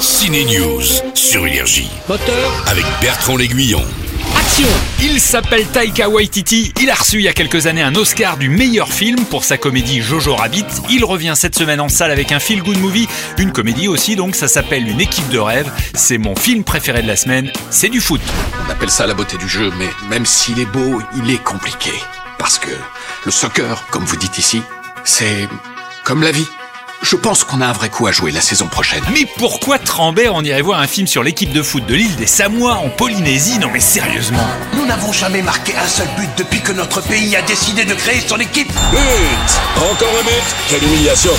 Ciné News sur Énergie Moteur, avec Bertrand L'Aiguillon. action Il s'appelle Taika Waititi. Il a reçu il y a quelques années un Oscar du meilleur film pour sa comédie Jojo Rabbit. Il revient cette semaine en salle avec un feel good movie, une comédie aussi donc. Ça s'appelle Une équipe de rêve. C'est mon film préféré de la semaine. C'est du foot. On appelle ça la beauté du jeu, mais même s'il est beau, il est compliqué. Parce que le soccer, comme vous dites ici, c'est comme la vie. Je pense qu'on a un vrai coup à jouer la saison prochaine. Mais pourquoi Trambert on irait voir un film sur l'équipe de foot de l'île des Samoa en Polynésie? Non mais sérieusement. Nous n'avons jamais marqué un seul but depuis que notre pays a décidé de créer son équipe. But Encore un but Quelle humiliation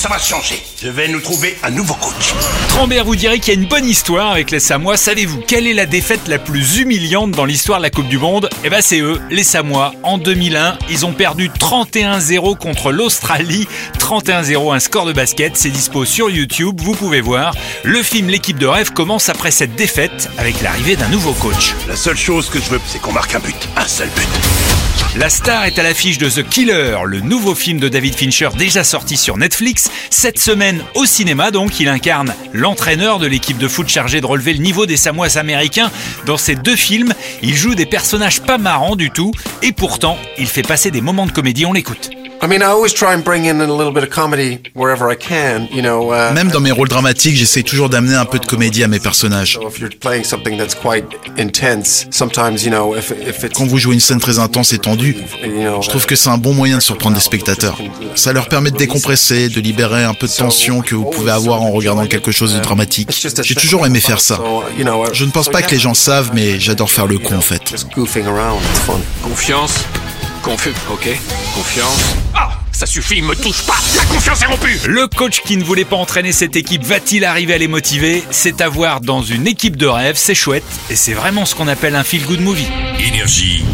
Ça va changer. Je vais nous trouver un nouveau coach. Trambert vous dirait qu'il y a une bonne histoire avec les Samoa. Savez-vous quelle est la défaite la plus humiliante dans l'histoire de la Coupe du Monde? Eh ben c'est eux, les Samoa. En 2001, ils ont perdu 31-0 contre l'Australie. 31-0, un score de basket. C'est dispo sur YouTube, vous pouvez voir. Le film L'équipe de rêve commence après cette défaite avec l'arrivée d'un nouveau coach. La seule chose que je veux, c'est qu'on marque un but. Un seul but. La star est à l'affiche de The Killer, le nouveau film de David Fincher déjà sorti sur Netflix. Cette semaine au cinéma, donc, il incarne l'entraîneur de l'équipe de foot chargé de relever le niveau des Samoas américains. Dans ces deux films, il joue des personnages pas marrants du tout, et pourtant, il fait passer des moments de comédie. On l'écoute. I mean, I always try and bring in a little bit of comedy wherever I can, you know. Uh, Même dans mes rôles dramatiques, j'essaie toujours d'amener un peu de comédie à mes personnages. so if you're playing something that's quite intense, sometimes, you know, if, if it's, Quand vous jouez une scène très intense et tendue, you know, je trouve que c'est un bon moyen de surprendre des spectateurs. Ça leur permet de décompresser, de libérer un peu de tension que vous pouvez avoir en regardant quelque chose de dramatique. J'ai toujours aimé faire ça. So, you know, Je ne pense pas que les gens savent, mais j'adore faire le con en fait. just goofing around, it's fun. Confiance. Confu... Ok. Confiance. Ça suffit, me touche pas La confiance est rompue Le coach qui ne voulait pas entraîner cette équipe va-t-il arriver à les motiver? C'est à voir dans une équipe de rêve, c'est chouette, et c'est vraiment ce qu'on appelle un feel-good movie. Énergie.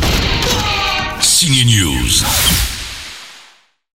Ciné News.